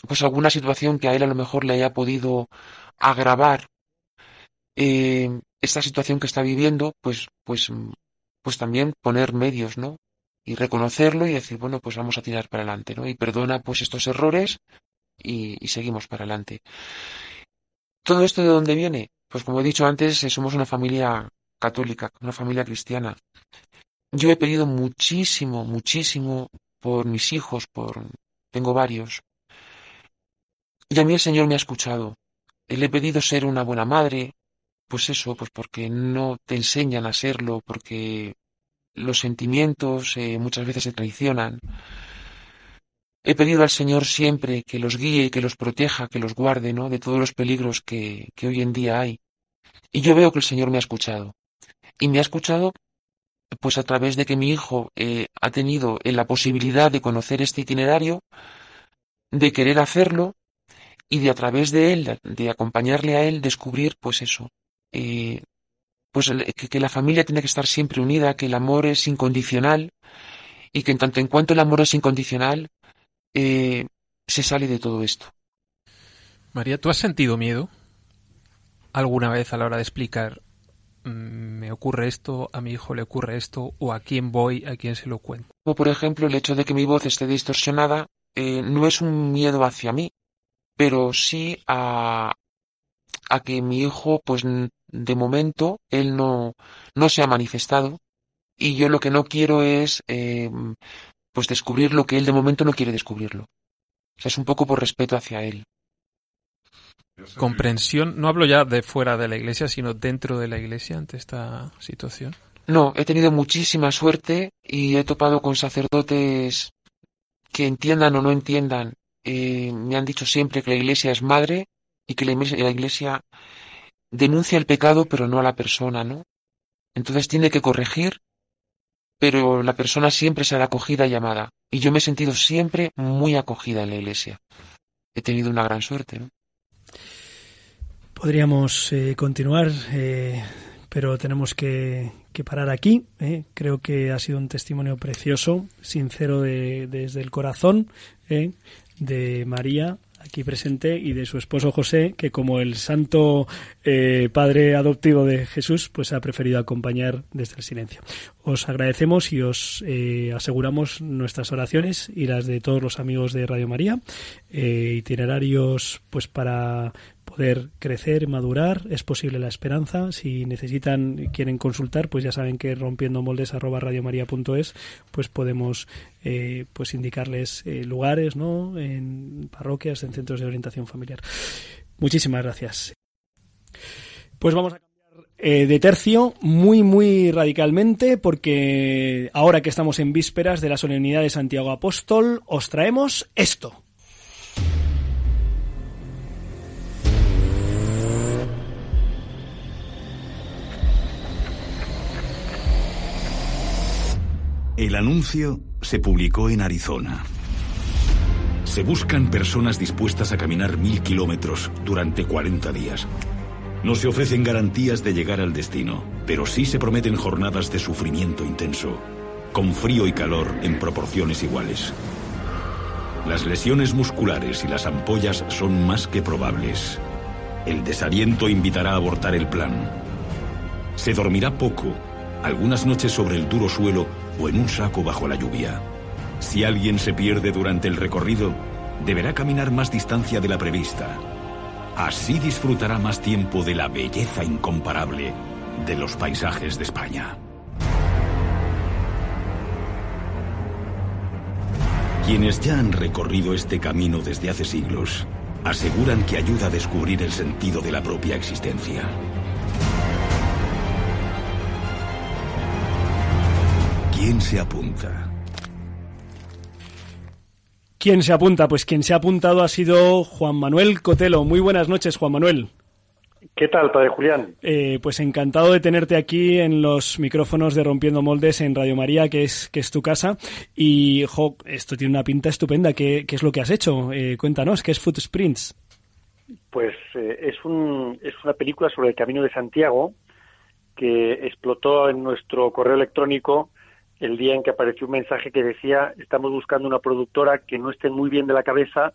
pues alguna situación que a él a lo mejor le haya podido agravar eh, esta situación que está viviendo, pues, pues, pues también poner medios, ¿no? Y reconocerlo y decir, bueno, pues vamos a tirar para adelante, ¿no? Y perdona pues estos errores y, seguimos para adelante. ¿Todo esto de dónde viene? Pues como he dicho antes, eh, somos una familia católica, una familia cristiana. Yo he pedido muchísimo, muchísimo por mis hijos, por tengo varios. Y a mí el Señor me ha escuchado. Le he pedido ser una buena madre, pues eso, pues porque no te enseñan a serlo, porque los sentimientos eh, muchas veces se traicionan. He pedido al Señor siempre que los guíe, que los proteja, que los guarde, ¿no? De todos los peligros que, que hoy en día hay. Y yo veo que el Señor me ha escuchado. Y me ha escuchado, pues a través de que mi hijo eh, ha tenido eh, la posibilidad de conocer este itinerario, de querer hacerlo y de a través de él, de acompañarle a él, descubrir, pues eso, eh, pues que, la familia tiene que estar siempre unida, que el amor es incondicional y que en tanto en cuanto el amor es incondicional, eh, se sale de todo esto. María, ¿tú has sentido miedo alguna vez a la hora de explicar mm, me ocurre esto, a mi hijo le ocurre esto, o a quién voy, a quién se lo cuento? O por ejemplo, el hecho de que mi voz esté distorsionada eh, no es un miedo hacia mí, pero sí a, a que mi hijo, pues de momento, él no, no se ha manifestado y yo lo que no quiero es, eh, pues descubrir lo que él de momento no quiere descubrirlo. O sea, es un poco por respeto hacia él. Comprensión, no hablo ya de fuera de la iglesia, sino dentro de la iglesia ante esta situación. No, he tenido muchísima suerte y he topado con sacerdotes que entiendan o no entiendan. Eh, me han dicho siempre que la iglesia es madre y que la iglesia, denuncia el pecado pero no a la persona, ¿no? Entonces tiene que corregir, pero la persona siempre será acogida y llamada. Y yo me he sentido siempre muy acogida en la iglesia. He tenido una gran suerte, ¿no? Podríamos eh, continuar, eh, pero tenemos que, parar aquí. ¿eh? Creo que ha sido un testimonio precioso, sincero desde el corazón de María aquí presente y de su esposo José, que como el santo eh, padre adoptivo de Jesús, pues ha preferido acompañar desde el silencio. Os agradecemos y os eh, aseguramos nuestras oraciones y las de todos los amigos de Radio María, eh, itinerarios pues para poder crecer, madurar, es posible la esperanza. Si necesitan, quieren consultar, pues ya saben que rompiendo moldes arroba pues podemos eh, pues indicarles eh, lugares, ¿no? En parroquias, en centros de orientación familiar. Muchísimas gracias. Pues vamos a cambiar eh, de tercio muy, muy radicalmente, porque ahora que estamos en vísperas de la solemnidad de Santiago Apóstol, os traemos esto. El anuncio se publicó en Arizona. Se buscan personas dispuestas a caminar mil kilómetros durante 40 días. No se ofrecen garantías de llegar al destino, pero sí se prometen jornadas de sufrimiento intenso, con frío y calor en proporciones iguales. Las lesiones musculares y las ampollas son más que probables. El desaliento invitará a abortar el plan. Se dormirá poco, algunas noches sobre el duro suelo o en un saco bajo la lluvia. Si alguien se pierde durante el recorrido, deberá caminar más distancia de la prevista. Así disfrutará más tiempo de la belleza incomparable de los paisajes de España. Quienes ya han recorrido este camino desde hace siglos aseguran que ayuda a descubrir el sentido de la propia existencia. ¿Quién se apunta? ¿Quién se apunta? Pues quien se ha apuntado ha sido Juan Manuel Cotelo. Muy buenas noches, Juan Manuel. ¿Qué tal, padre Julián? Eh, pues encantado de tenerte aquí en los micrófonos de Rompiendo Moldes en Radio María, que es, que es tu casa. Y, jo, esto tiene una pinta estupenda. ¿Qué, qué es lo que has hecho? Eh, cuéntanos, ¿qué es Footsprints? Pues eh, es, un, es una película sobre el Camino de Santiago que explotó en nuestro correo electrónico el día en que apareció un mensaje que decía estamos buscando una productora que no esté muy bien de la cabeza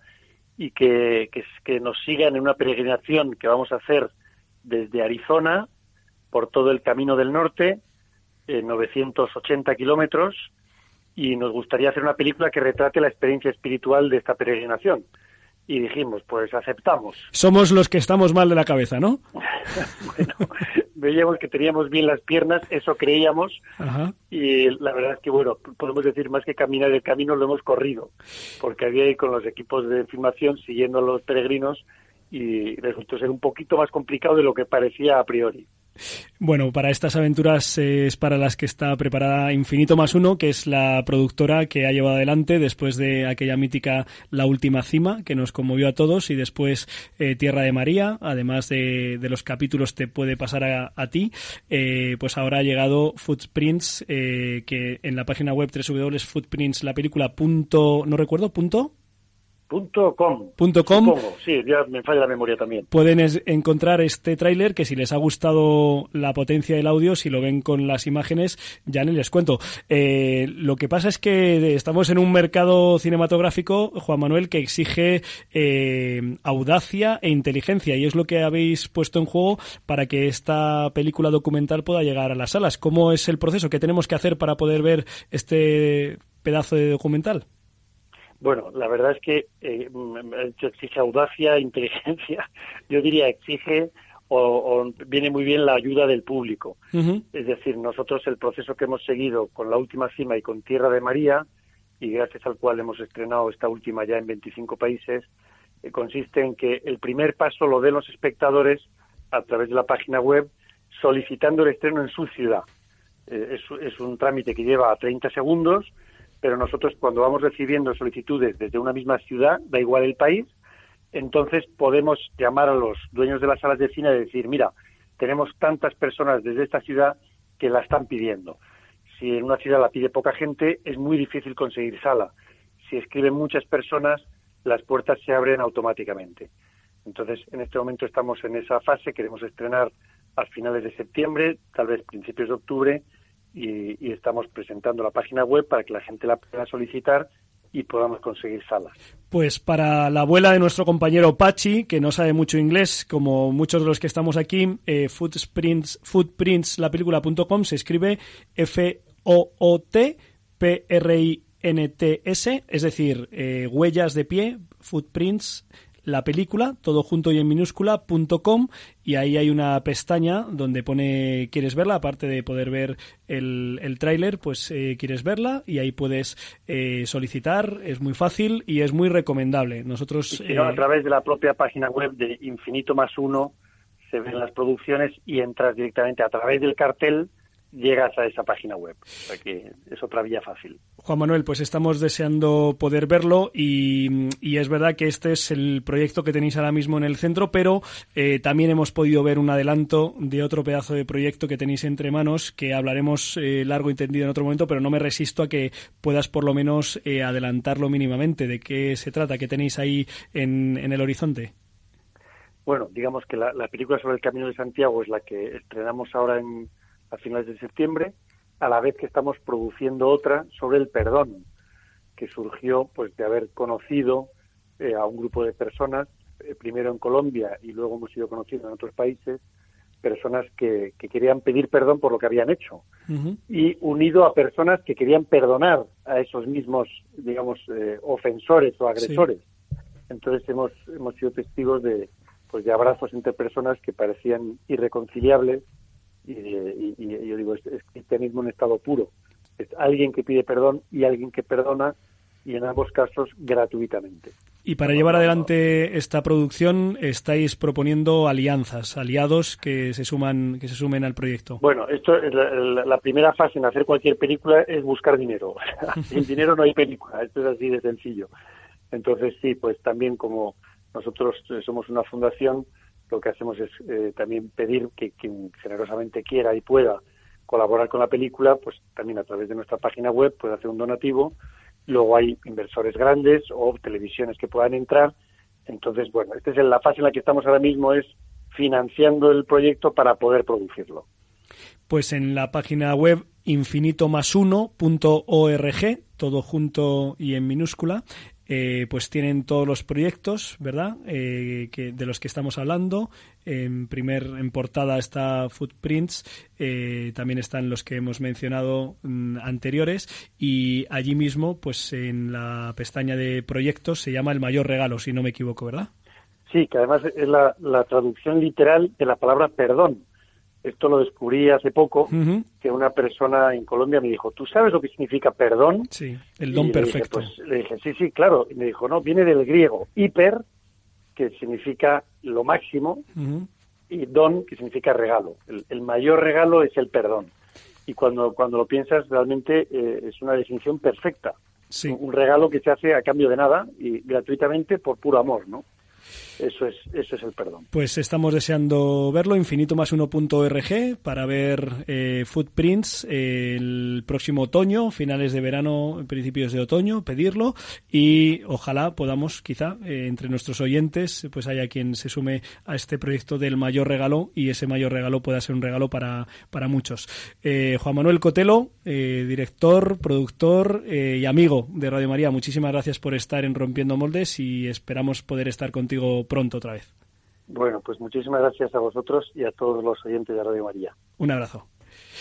y que, que, que nos sigan en una peregrinación que vamos a hacer desde Arizona por todo el camino del norte, en 980 kilómetros, y nos gustaría hacer una película que retrate la experiencia espiritual de esta peregrinación. Y dijimos, pues aceptamos. Somos los que estamos mal de la cabeza, ¿no? bueno, veíamos que teníamos bien las piernas, eso creíamos, Ajá. y la verdad es que, bueno, podemos decir más que caminar el camino lo hemos corrido, porque había ahí con los equipos de filmación siguiendo a los peregrinos y resultó ser un poquito más complicado de lo que parecía a priori. Bueno, para estas aventuras es para las que está preparada Infinito más uno, que es la productora que ha llevado adelante después de aquella mítica La Última Cima, que nos conmovió a todos, y después eh, Tierra de María, además de, los capítulos Te puede pasar a, ti, eh, pues ahora ha llegado Footprints, eh, que en la página web www.footprints, la película punto, no recuerdo, punto Punto com. Punto com. Supongo. Sí, ya me falla la memoria también. Pueden es, encontrar este tráiler que si les ha gustado la potencia del audio, si lo ven con las imágenes, ya ni les cuento. Eh, lo que pasa es que estamos en un mercado cinematográfico, Juan Manuel, que exige eh, audacia e inteligencia y es lo que habéis puesto en juego para que esta película documental pueda llegar a las salas. ¿Cómo es el proceso? ¿Qué tenemos que hacer para poder ver este pedazo de documental? Bueno, la verdad es que eh, exige audacia, inteligencia. Yo diría exige o, o, viene muy bien la ayuda del público. Uh -huh. Es decir, nosotros el proceso que hemos seguido con la última cima y con Tierra de María, y gracias al cual hemos estrenado esta última ya en 25 países, eh, consiste en que el primer paso lo den los espectadores a través de la página web solicitando el estreno en su ciudad. Eh, es, es un trámite que lleva 30 segundos pero nosotros cuando vamos recibiendo solicitudes desde una misma ciudad, da igual el país, entonces podemos llamar a los dueños de las salas de cine y decir, mira, tenemos tantas personas desde esta ciudad que la están pidiendo. Si en una ciudad la pide poca gente, es muy difícil conseguir sala. Si escriben muchas personas, las puertas se abren automáticamente. Entonces, en este momento estamos en esa fase, queremos estrenar a finales de septiembre, tal vez principios de octubre, y, estamos presentando la página web para que la gente la pueda solicitar y podamos conseguir salas. Pues para la abuela de nuestro compañero Pachi, que no sabe mucho inglés, como muchos de los que estamos aquí, eh, Footprints, footprintslapelícula.com se escribe F-O-O-T-P-R-I-N-T-S, es decir, eh, huellas de pie, footprints, la película, todo junto y en minúscula, punto com, y ahí hay una pestaña donde pone quieres verla, aparte de poder ver el, el tráiler, pues eh, quieres verla y ahí puedes eh, solicitar, es muy fácil y es muy recomendable. Nosotros... Si no, a través de la propia página web de Infinito más uno se ven las producciones y entras directamente a través del cartel llegas a esa página web. O sea que es otra vía fácil. Juan Manuel, pues estamos deseando poder verlo y, y es verdad que este es el proyecto que tenéis ahora mismo en el centro, pero eh, también hemos podido ver un adelanto de otro pedazo de proyecto que tenéis entre manos, que hablaremos eh, largo y tendido en otro momento, pero no me resisto a que puedas por lo menos eh, adelantarlo mínimamente. ¿De qué se trata? ¿Qué tenéis ahí en, en el horizonte? Bueno, digamos que la, la película sobre el Camino de Santiago es la que estrenamos ahora en a finales de septiembre, a la vez que estamos produciendo otra sobre el perdón, que surgió pues de haber conocido eh, a un grupo de personas, eh, primero en Colombia y luego hemos sido conocidos en otros países, personas que, que querían pedir perdón por lo que habían hecho. Y unido a personas que querían perdonar a esos mismos, digamos, eh, ofensores o agresores. Entonces hemos, hemos sido testigos de, pues, de abrazos entre personas que parecían irreconciliables y, y- y yo digo, es, es cristianismo en estado puro. Es alguien que pide perdón y alguien que perdona y en ambos casos gratuitamente. Y para llevar adelante esta producción estáis proponiendo alianzas, aliados que se suman que se sumen al proyecto. Bueno, esto es la, la- la primera fase en hacer cualquier película es buscar dinero. Sin dinero no hay película, esto es así de sencillo. Entonces sí, pues también como nosotros somos una fundación, lo que hacemos es eh, también pedir que quien generosamente quiera y pueda colaborar con la película, pues también a través de nuestra página web puede hacer un donativo. Luego hay inversores grandes o televisiones que puedan entrar. Entonces, bueno, esta es la fase en la que estamos ahora mismo, es financiando el proyecto para poder producirlo. Pues en la página web infinitomas1.org, todo junto y en minúscula, eh, pues tienen todos los proyectos, ¿verdad? Eh, que, de los que estamos hablando. En primer, en portada está Footprints, eh, también están los que hemos mencionado mm, anteriores y allí mismo, pues en la pestaña de proyectos se llama El Mayor Regalo, si no me equivoco, ¿verdad? Sí, que además es la, la traducción literal de la palabra perdón. Esto lo descubrí hace poco, que una persona en Colombia me dijo, ¿tú sabes lo que significa perdón? Sí, el Y don le dije, perfecto. pues, le dije, sí, sí, claro. Y me dijo, no, viene del griego hiper, que significa lo máximo, y don, que significa regalo. El, el mayor regalo es el perdón. Y cuando, cuando lo piensas, realmente eh, es una definición perfecta. Sí. Un regalo que se hace a cambio de nada y gratuitamente por puro amor, ¿no? Eso es, eso es el perdón. Pues estamos deseando verlo, infinitomas1.org, para ver eh, Footprints eh, el próximo otoño, finales de verano, principios de otoño, pedirlo y ojalá podamos, quizá, eh, entre nuestros oyentes, pues haya quien se sume a este proyecto del mayor regalo y ese mayor regalo pueda ser un regalo para, para muchos. Eh, Juan Manuel Cotelo, director, productor y amigo de Radio María, muchísimas gracias por estar en Rompiendo Moldes y esperamos poder estar contigo pronto otra vez. Bueno, pues muchísimas gracias a vosotros y a todos los oyentes de Radio María. Un abrazo.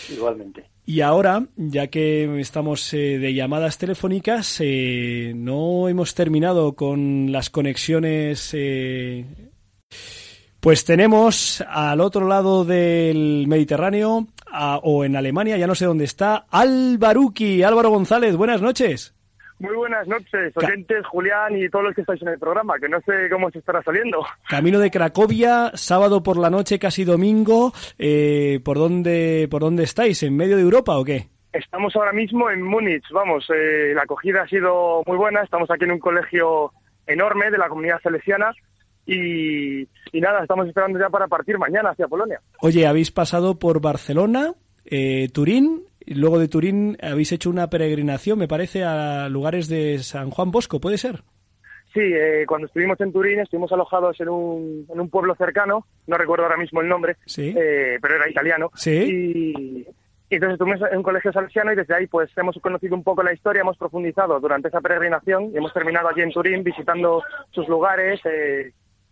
Igualmente. Y ahora, ya que estamos eh, de llamadas telefónicas, eh, no hemos terminado con las conexiones. eh, pues tenemos al otro lado del Mediterráneo a- o en Alemania, ya no sé dónde está, Alvaruki, Álvaro González. Buenas noches. Muy buenas noches, oyentes, Julián y todos los que estáis en el programa, que no sé cómo se estará saliendo. Camino de Cracovia, sábado por la noche, casi domingo. Eh, ¿por dónde por dónde estáis? ¿En medio de Europa o qué? Estamos ahora mismo en Múnich, vamos, eh, la acogida ha sido muy buena, estamos aquí en un colegio enorme de la comunidad salesiana y, y nada, estamos esperando ya para partir mañana hacia Polonia. Oye, habéis pasado por Barcelona, eh, Turín, luego de Turín habéis hecho una peregrinación, me parece, a lugares de San Juan Bosco, ¿puede ser? Sí, eh, cuando estuvimos en Turín estuvimos alojados en un, en un pueblo cercano, no recuerdo ahora mismo el nombre, Sí. eh, pero era italiano. Sí. Y, y entonces estuvimos en un colegio salesiano y desde ahí pues hemos conocido un poco la historia, hemos profundizado durante esa peregrinación y hemos terminado allí en Turín visitando sus lugares, eh,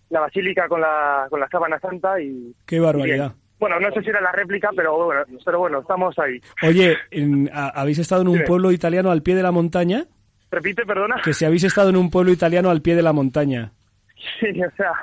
la basílica con la, con la sábana santa y... Qué barbaridad. bien. Bueno, no sé si era la réplica, pero bueno, pero bueno estamos ahí. Oye, en- a- ¿habéis estado en un Dime. pueblo italiano al pie de la montaña? Repite, perdona. Que si habéis estado en un pueblo italiano al pie de la montaña. Sí, o sea,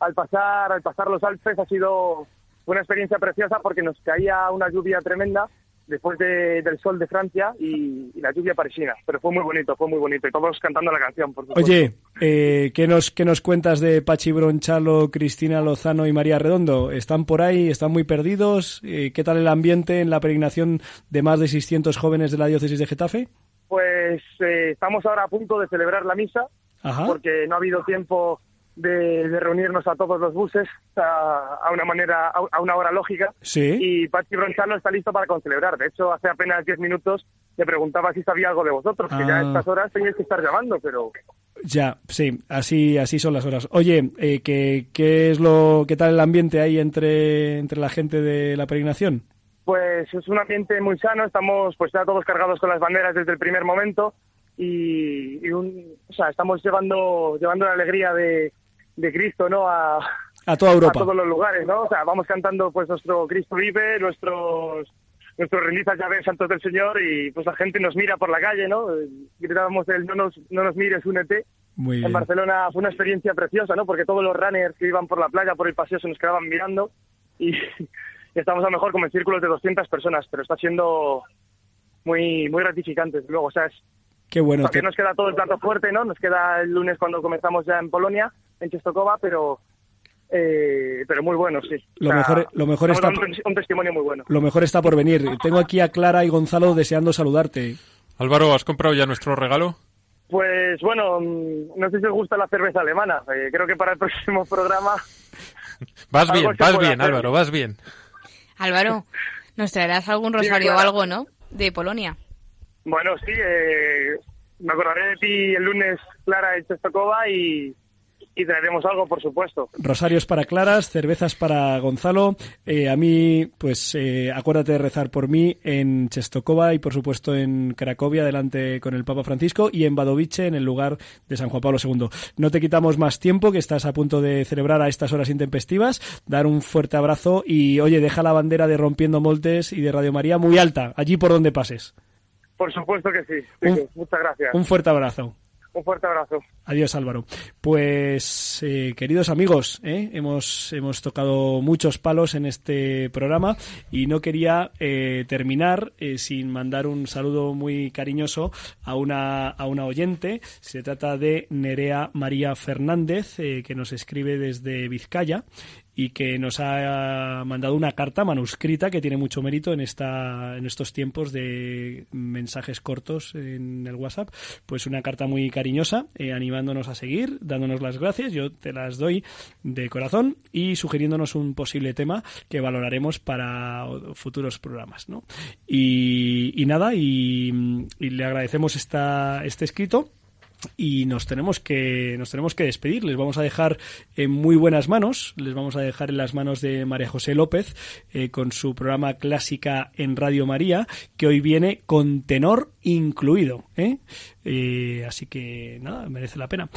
al pasar, al pasar los Alpes ha sido una experiencia preciosa porque nos caía una lluvia tremenda después de- del sol de Francia y, y la lluvia parisina. Pero fue muy bonito, fue muy bonito. Y todos cantando la canción, por supuesto. Oye, eh, ¿qué, nos, ¿qué nos cuentas de Pachi Bronchalo, Cristina Lozano y María Redondo? ¿Están por ahí? ¿Están muy perdidos? Eh, ¿Qué tal el ambiente en la peregrinación de más de 600 jóvenes de la diócesis de Getafe? Pues eh, estamos ahora a punto de celebrar la misa, Ajá. porque no ha habido tiempo de, de reunirnos a todos los buses a, a una manera, a, a una hora lógica. Sí. Y Pachi Bronchalo está listo para concelebrar. De hecho, hace apenas 10 minutos le preguntaba si sabía algo de vosotros, que ya a Ah. estas horas teníais que estar llamando, pero Ya, sí, así, así son las horas. Oye, eh, ¿qué, qué es lo, ¿qué tal el ambiente ahí entre, entre la gente de la peregrinación? Pues es un ambiente muy sano, estamos pues ya todos cargados con las banderas desde el primer momento y, y un, o sea, estamos llevando llevando la alegría de, de Cristo, ¿no? A, A toda Europa. a todos los lugares, ¿no? O sea, vamos cantando pues nuestro Cristo vive, nuestros nuestros rendizas ya ven santos del Señor y pues la gente nos mira por la calle, ¿no? Gritábamos el no nos no nos mires, únete. Muy bien. En Barcelona fue una experiencia preciosa, ¿no? Porque todos los runners que iban por la playa, por el paseo, se nos quedaban mirando y, y estamos a lo mejor como en círculos de 200 personas, pero está siendo muy muy gratificante. Luego, o sea, es, Qué bueno. te- nos queda todo el plato fuerte, ¿no? Nos queda el lunes cuando comenzamos ya en Polonia, en Czestochowa, pero eh, pero muy bueno, sí. Lo mejor- lo mejor está- un, un testimonio muy bueno. Lo mejor está por venir. Tengo aquí a Clara y Gonzalo deseando saludarte. Álvaro, ¿has comprado ya nuestro regalo? Pues bueno, mm, no sé si os gusta la cerveza alemana. Eh, creo que para el próximo programa Vas bien, vas bien, hacer. Álvaro, vas bien. Álvaro, ¿nos traerás algún rosario claro. o algo, no? De Polonia. Bueno, sí, eh, me acordaré de ti el lunes, Clara, en Czestochowa y, y traeremos algo, por supuesto. Rosarios para Claras, cervezas para Gonzalo. Eh, a mí, pues eh, acuérdate de rezar por mí en Chestokova y por supuesto en Cracovia, delante con el Papa Francisco, y en Badovice, en el lugar de San Juan Pablo II. No te quitamos más tiempo, que estás a punto de celebrar a estas horas intempestivas. Dar un fuerte abrazo y, oye, deja la bandera de Rompiendo Moltes y de Radio María muy alta, allí por donde pases. Por supuesto que sí. Un-. Muchas gracias. Un fuerte abrazo. Un fuerte abrazo. Adiós Álvaro. Pues eh, queridos amigos, ¿eh? hemos, hemos tocado muchos palos en este programa y no quería eh, terminar sin mandar un saludo muy cariñoso a una, a una oyente. Se trata de Nerea María Fernández, que nos escribe desde Vizcaya y que nos ha mandado una carta manuscrita que tiene mucho mérito en esta en estos tiempos de mensajes cortos en el WhatsApp pues una carta muy cariñosa eh, animándonos a seguir dándonos las gracias yo te las doy de corazón y sugiriéndonos un posible tema que valoraremos para futuros programas ¿no? y, nada y, y le agradecemos esta, este escrito y nos tenemos que nos tenemos que despedir. Les vamos a dejar en muy buenas manos. Les vamos a dejar en las manos de María José López eh, con su programa clásica en Radio María que hoy viene con tenor incluido ¿eh? Eh, así que nada merece la pena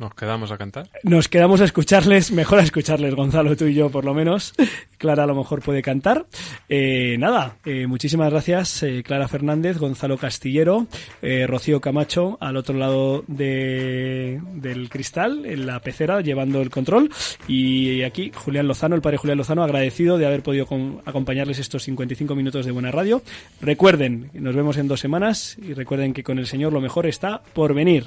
Nos quedamos a cantar. nos quedamos a escucharles, mejor a escucharles, Gonzalo, tú y yo por lo menos. Clara a lo mejor puede cantar. Eh, nada, eh, muchísimas gracias, eh, Clara Fernández, Gonzalo Castillero, Rocío Camacho al otro lado de, del cristal, en la pecera, llevando el control. Y aquí Julián Lozano, el padre Julián Lozano, agradecido de haber podido acompañarles estos 55 minutos de buena radio. Recuerden, nos vemos en dos semanas y recuerden que con el Señor lo mejor está por venir.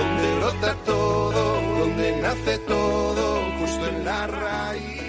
donde brota todo, donde nace todo, justo en la raíz.